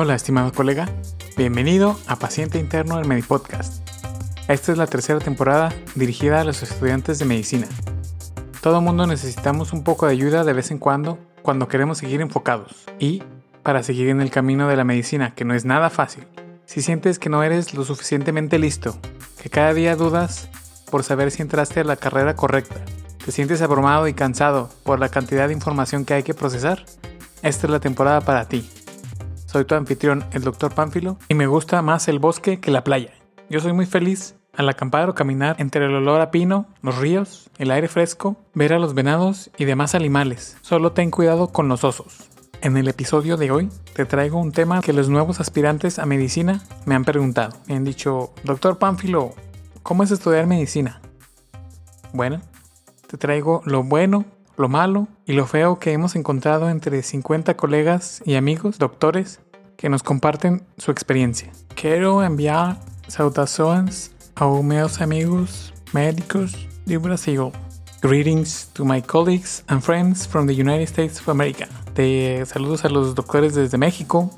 Hola, estimado colega. Bienvenido a Paciente Interno del Medipodcast. Esta es la tercera temporada dirigida a los estudiantes de medicina. Todo mundo necesitamos un poco de ayuda de vez en cuando cuando queremos seguir enfocados y para seguir en el camino de la medicina, que no es nada fácil. Si sientes que no eres lo suficientemente listo, que cada día dudas por saber si entraste a la carrera correcta, te sientes abrumado y cansado por la cantidad de información que hay que procesar, esta es la temporada para ti. Soy tu anfitrión, el Dr. Pánfilo, y me gusta más el bosque que la playa. Yo soy muy feliz al acampar o caminar entre el olor a pino, los ríos, el aire fresco, ver a los venados y demás animales. Solo ten cuidado con los osos. En el episodio de hoy te traigo un tema que los nuevos aspirantes a medicina me han preguntado. Me han dicho, Doctor Pánfilo, ¿cómo es estudiar medicina? Bueno, te traigo lo bueno, lo malo y lo feo que hemos encontrado entre 50 colegas y amigos doctores que nos comparten su experiencia. Quiero enviar saudações a meus amigos médicos de Brasil. Greetings to my colleagues and friends from the United States of America. De saludos a los doctores desde México,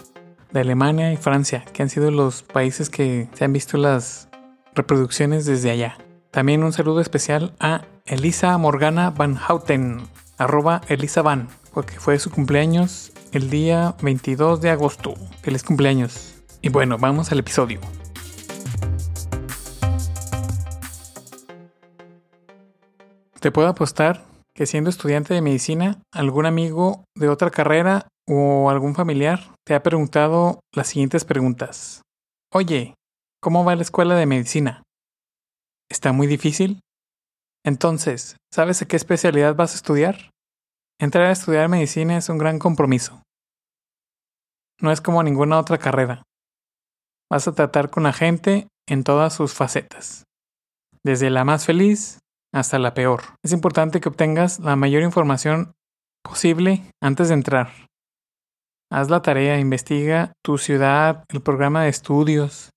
de Alemania y Francia, que han sido los países que se han visto las reproducciones desde allá. También un saludo especial a Elisa Morgana Van Houten, arroba Elisa Van, porque fue su cumpleaños el día 22 de agosto. Feliz cumpleaños. Y bueno, vamos al episodio. Te puedo apostar que siendo estudiante de medicina, algún amigo de otra carrera o algún familiar te ha preguntado las siguientes preguntas. Oye, ¿cómo va la escuela de medicina? ¿Está muy difícil? Entonces, ¿sabes a qué especialidad vas a estudiar? Entrar a estudiar medicina es un gran compromiso. No es como ninguna otra carrera. Vas a tratar con la gente en todas sus facetas, desde la más feliz hasta la peor. Es importante que obtengas la mayor información posible antes de entrar. Haz la tarea, investiga tu ciudad, el programa de estudios,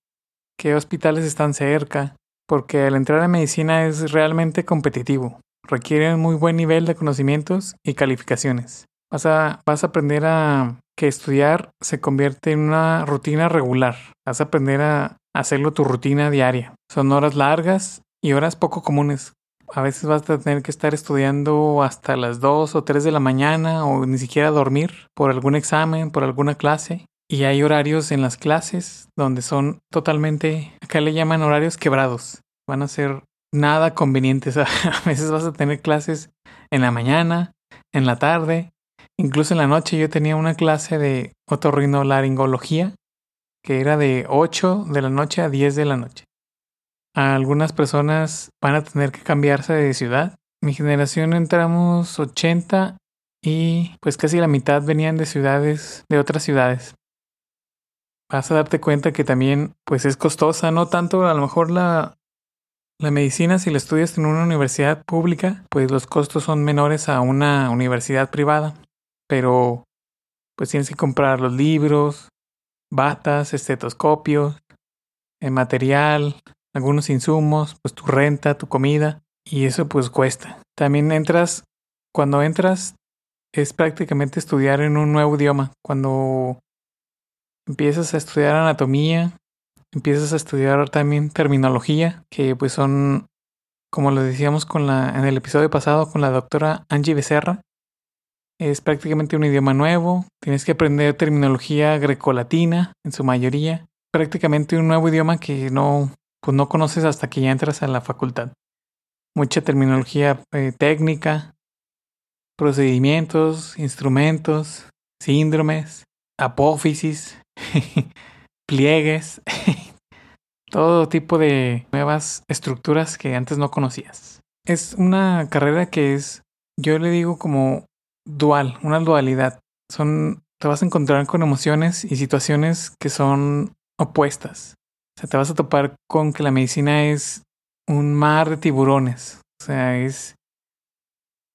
qué hospitales están cerca, porque al entrar a medicina es realmente competitivo. Requiere un muy buen nivel de conocimientos y calificaciones. Vas a, vas a aprender a que estudiar se convierte en una rutina regular. Vas a aprender a hacerlo tu rutina diaria. Son horas largas y horas poco comunes a veces vas a tener que estar estudiando hasta las 2 o 3 de la mañana o ni siquiera dormir por algún examen, por alguna clase. Y hay horarios en las clases donde son totalmente, acá le llaman horarios quebrados. Van a ser nada convenientes. A veces vas a tener clases en la mañana, en la tarde, incluso en la noche. Yo tenía una clase de otorrinolaringología que era de 8 de la noche a 10 de la noche algunas personas van a tener que cambiarse de ciudad. Mi generación entramos 80 y pues casi la mitad venían de ciudades, de otras ciudades. Vas a darte cuenta que también pues es costosa, no tanto a lo mejor la, la medicina si la estudias en una universidad pública, pues los costos son menores a una universidad privada, pero pues tienes que comprar los libros, batas, estetoscopios, el material, algunos insumos, pues tu renta, tu comida, y eso pues cuesta. También entras, cuando entras, es prácticamente estudiar en un nuevo idioma. Cuando empiezas a estudiar anatomía, empiezas a estudiar también terminología, que pues son, como lo decíamos con la, en el episodio pasado con la doctora Angie Becerra, es prácticamente un idioma nuevo, tienes que aprender terminología grecolatina en su mayoría, prácticamente un nuevo idioma que no, pues no conoces hasta que ya entras a la facultad. Mucha terminología eh, técnica, procedimientos, instrumentos, síndromes, apófisis, pliegues, todo tipo de nuevas estructuras que antes no conocías. Es una carrera que es, yo le digo como dual, una dualidad. Son, te vas a encontrar con emociones y situaciones que son opuestas. O sea, te vas a topar con que la medicina es un mar de tiburones. O sea, es,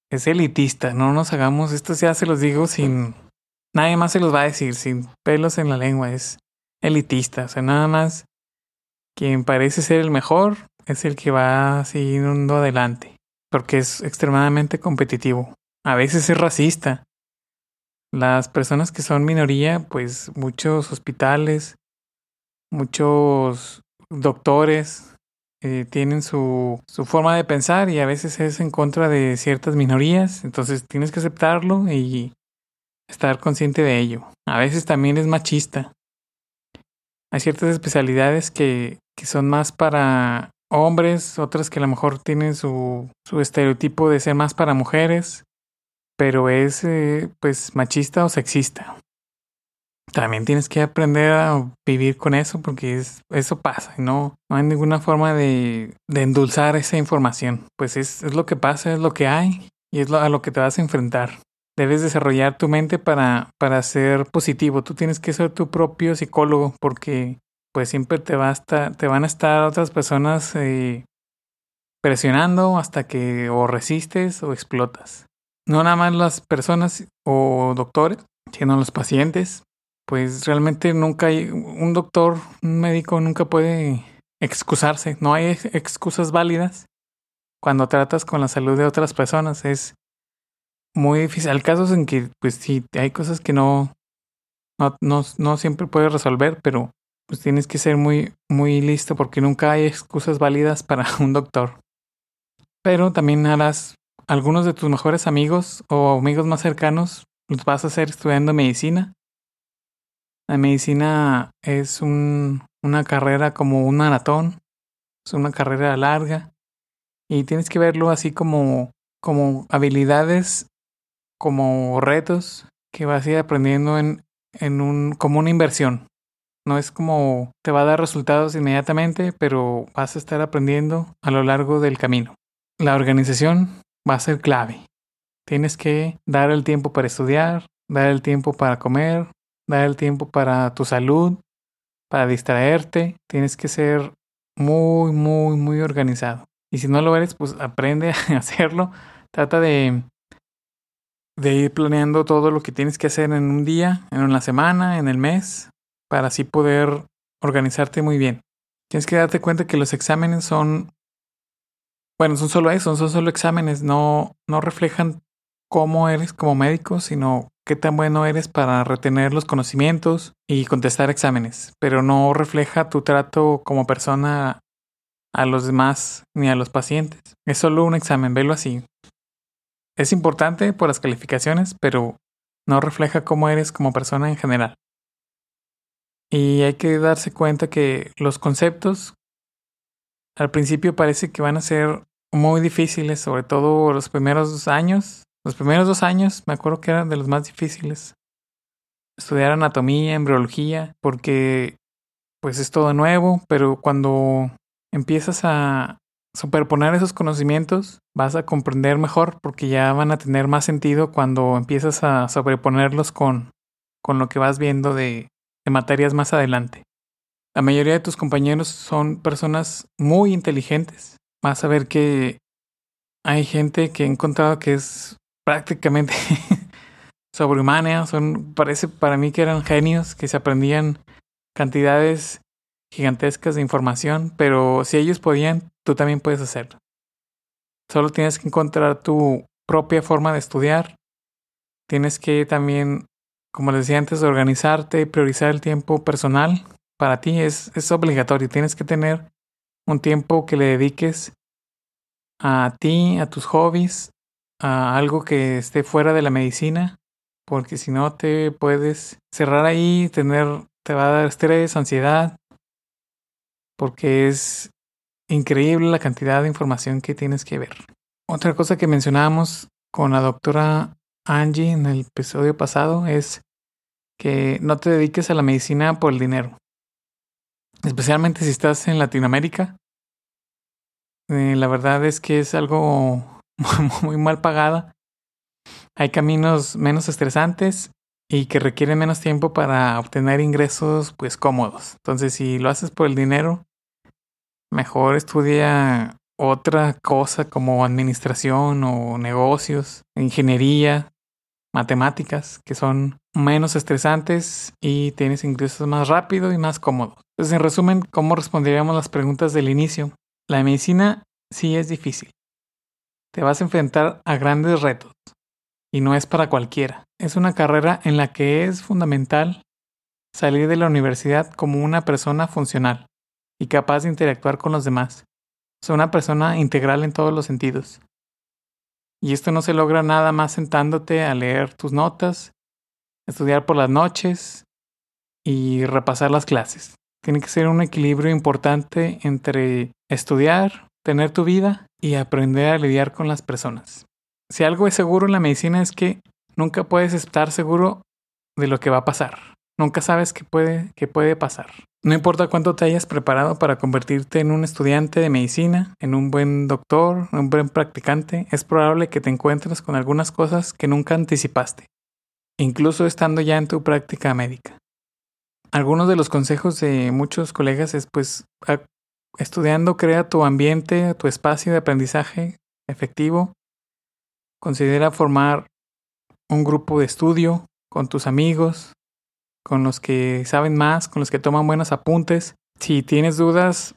es elitista. No nos hagamos, esto ya se los digo sin... Nadie más se los va a decir, sin pelos en la lengua. Es elitista. O sea, nada más quien parece ser el mejor es el que va siguiendo adelante. Porque es extremadamente competitivo. A veces es racista. Las personas que son minoría, pues muchos hospitales, muchos doctores eh, tienen su, su forma de pensar y a veces es en contra de ciertas minorías, entonces tienes que aceptarlo y estar consciente de ello. A veces también es machista. Hay ciertas especialidades que, que son más para hombres, otras que a lo mejor tienen su, su estereotipo de ser más para mujeres pero es eh, pues machista o sexista. También tienes que aprender a vivir con eso porque es, eso pasa y no, no hay ninguna forma de, de endulzar esa información. Pues es, es, lo que pasa, es lo que hay y es a lo que te vas a enfrentar. Debes desarrollar tu mente para, para ser positivo. Tú tienes que ser tu propio psicólogo porque pues siempre te, va a estar, te van a estar otras personas eh, presionando hasta que o resistes o explotas no nada más las personas o doctores, sino los pacientes. Pues realmente nunca hay un doctor, un médico nunca puede excusarse. No hay excusas válidas cuando tratas con la salud de otras personas. Es muy difícil. Hay casos en que, pues sí, hay cosas que no, no, no, siempre puedes resolver, pero pues tienes que ser muy, muy listo porque nunca hay excusas válidas para un doctor. Pero también harás algunos de tus mejores amigos o amigos más cercanos los vas a hacer estudiando medicina. La medicina es un, una carrera como un maratón, es una carrera larga y tienes que verlo así como, como habilidades, como retos que vas a ir aprendiendo en, en un, como una inversión. No es como te va a dar resultados inmediatamente, pero vas a estar aprendiendo a lo largo del camino. La organización va a ser clave. Tienes que dar el tiempo para estudiar, dar el tiempo para comer, dar el tiempo para tu salud, para distraerte. Tienes que ser muy, muy, muy organizado. Y si no lo eres, pues aprende a hacerlo. Trata de, de ir planeando todo lo que tienes que hacer en un día, en una semana, en el mes, para así poder organizarte muy bien. Tienes que darte cuenta que los exámenes son bueno, son solo eso, son solo exámenes, no, no reflejan cómo eres como médico, sino qué tan bueno eres para retener los conocimientos y contestar exámenes, pero no refleja tu trato como persona a los demás ni a los pacientes. Es solo un examen, velo así. Es importante por las calificaciones, pero no refleja cómo eres como persona en general. Y hay que darse cuenta que los conceptos al principio parece que van a ser muy difíciles, sobre todo los primeros dos años. Los primeros dos años me acuerdo que eran de los más difíciles. Estudiar anatomía, embriología, porque pues es todo nuevo, pero cuando empiezas a superponer esos conocimientos, vas a comprender mejor porque ya van a tener más sentido cuando empiezas a sobreponerlos con, con lo que vas viendo de, materias más adelante. La mayoría de tus compañeros son personas muy inteligentes vas a ver que hay gente que he encontrado que es prácticamente sobrehumana. Son, parece para mí que eran genios, que se aprendían cantidades gigantescas de información, pero si ellos podían, tú también puedes hacerlo. Solo tienes que encontrar tu propia forma de estudiar. Tienes que también, como les decía antes, organizarte, priorizar el tiempo personal. Para ti es, es obligatorio. Tienes que tener un tiempo que le dediques a ti, a tus hobbies, a algo que esté fuera de la medicina, porque si no te puedes cerrar ahí, tener, te va a dar estrés, ansiedad, porque es increíble la cantidad de información que tienes que ver. Otra cosa que mencionábamos con la doctora Angie en el episodio pasado es que no te dediques a la medicina por el dinero. Especialmente si estás en Latinoamérica. Eh, la verdad es que es algo muy mal pagada. Hay caminos menos estresantes y que requieren menos tiempo para obtener ingresos pues cómodos. Entonces, si lo haces por el dinero, mejor estudia otra cosa como administración o negocios, ingeniería, matemáticas, que son menos estresantes y tienes ingresos más rápido y más cómodos. Entonces, en resumen, ¿cómo responderíamos las preguntas del inicio? La medicina sí es difícil. Te vas a enfrentar a grandes retos. y no es para cualquiera. Es una carrera en la que es fundamental salir de la universidad como una persona funcional y capaz de interactuar con los demás. O una persona integral en todos los sentidos. Y esto no se logra nada más sentándote a leer tus notas, estudiar por las noches y repasar las clases. Tiene que ser un equilibrio importante entre estudiar, tener tu vida y aprender a lidiar con las personas. Si algo es seguro en la medicina es que nunca puedes estar seguro de lo que va a pasar. Nunca sabes qué puede, qué puede pasar. No importa cuánto te hayas preparado para convertirte en un estudiante de medicina, en un buen doctor, un buen practicante, es probable que te encuentres con algunas cosas que nunca anticipaste, incluso estando ya en tu práctica médica. Algunos de los consejos de muchos colegas es pues estudiando crea tu ambiente, tu espacio de aprendizaje efectivo. Considera formar un grupo de estudio con tus amigos, con los que saben más, con los que toman buenos apuntes. Si tienes dudas,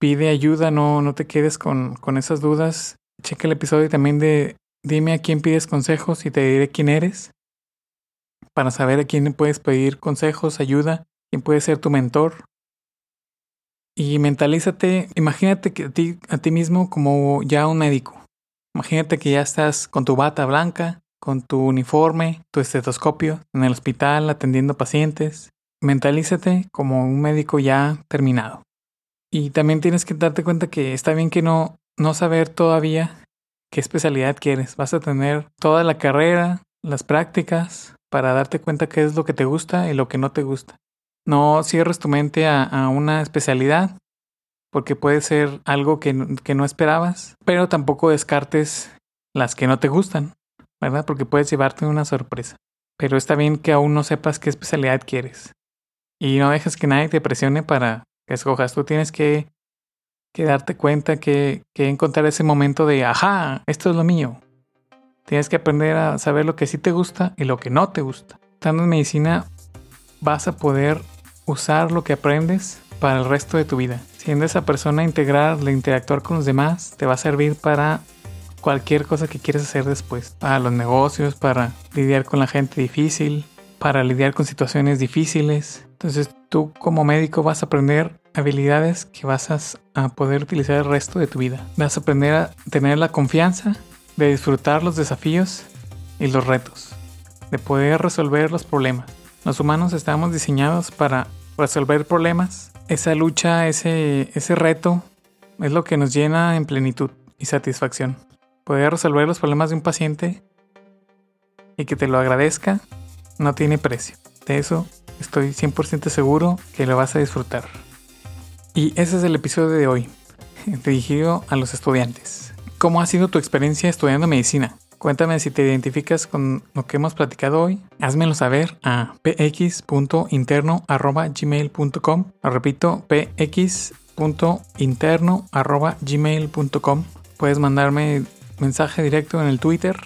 pide ayuda, no, no te quedes con, con esas dudas. Checa el episodio también de dime a quién pides consejos y te diré quién eres. Para saber a quién puedes pedir consejos, ayuda quién puede ser tu mentor. Y mentalízate, imagínate que a ti, a ti mismo como ya un médico. Imagínate que ya estás con tu bata blanca, con tu uniforme, tu estetoscopio, en el hospital atendiendo pacientes. Mentalízate como un médico ya terminado. Y también tienes que darte cuenta que está bien que no, no saber todavía qué especialidad quieres. Vas a tener toda la carrera, las prácticas, para darte cuenta qué es lo que te gusta y lo que no te gusta. No cierres tu mente a, una especialidad porque puede ser algo que, que no esperabas, pero tampoco descartes las que no te gustan, ¿verdad? Porque puedes llevarte una sorpresa. Pero está bien que aún no sepas qué especialidad quieres. Y no dejes que nadie te presione para que escojas. Tú tienes que, que darte cuenta que, que encontrar ese momento de, ajá, esto es lo mío. Tienes que aprender a saber lo que sí te gusta y lo que no te gusta. Estando en medicina vas a poder usar lo que aprendes para el resto de tu vida. Siendo esa persona integral, de interactuar con los demás, te va a servir para cualquier cosa que quieras hacer después. Para los negocios, para lidiar con la gente difícil, para lidiar con situaciones difíciles. Entonces tú como médico vas a aprender habilidades que vas a, poder utilizar el resto de tu vida. Vas a aprender a tener la confianza de disfrutar los desafíos y los retos, de poder resolver los problemas. Los humanos estamos diseñados para resolver problemas. Esa lucha, ese, ese reto, es lo que nos llena en plenitud y satisfacción. Poder resolver los problemas de un paciente y que te lo agradezca no tiene precio. De eso estoy 100% seguro que lo vas a disfrutar. Y ese es el episodio de hoy, dirigido a los estudiantes. ¿Cómo ha sido tu experiencia estudiando medicina? Cuéntame si te identificas con lo que hemos platicado hoy. Házmelo saber a px.interno.gmail.com. Repito, px.interno.gmail.com. Puedes mandarme mensaje directo en el Twitter,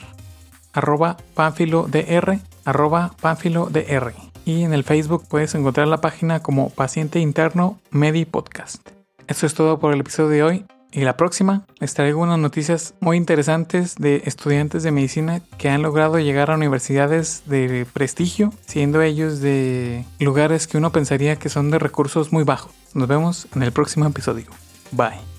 arroba panfilodr, arroba panfilodr. Y en el Facebook puedes encontrar la página como Paciente Interno Medi Podcast. Eso es todo por el episodio de hoy. Y la próxima les traigo unas noticias muy interesantes de estudiantes de medicina que han logrado llegar a universidades de prestigio, siendo ellos de lugares que uno pensaría que son de recursos muy bajos. Nos vemos en el próximo episodio. Bye.